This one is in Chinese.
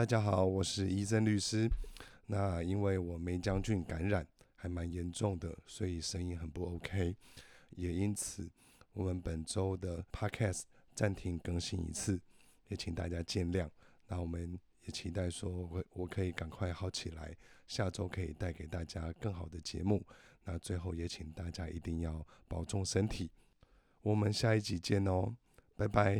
大家好，我是医生律师，那因为我梅将军感染还蛮严重的，所以声音很不 OK 也因此我们本周的 podcast 暂停更新一次。也请大家见谅，那我们也期待说，我我可以赶快好起来，下周可以带给大家更好的节目。那最后也请大家一定要保重身体，我们下一集见哦，拜拜。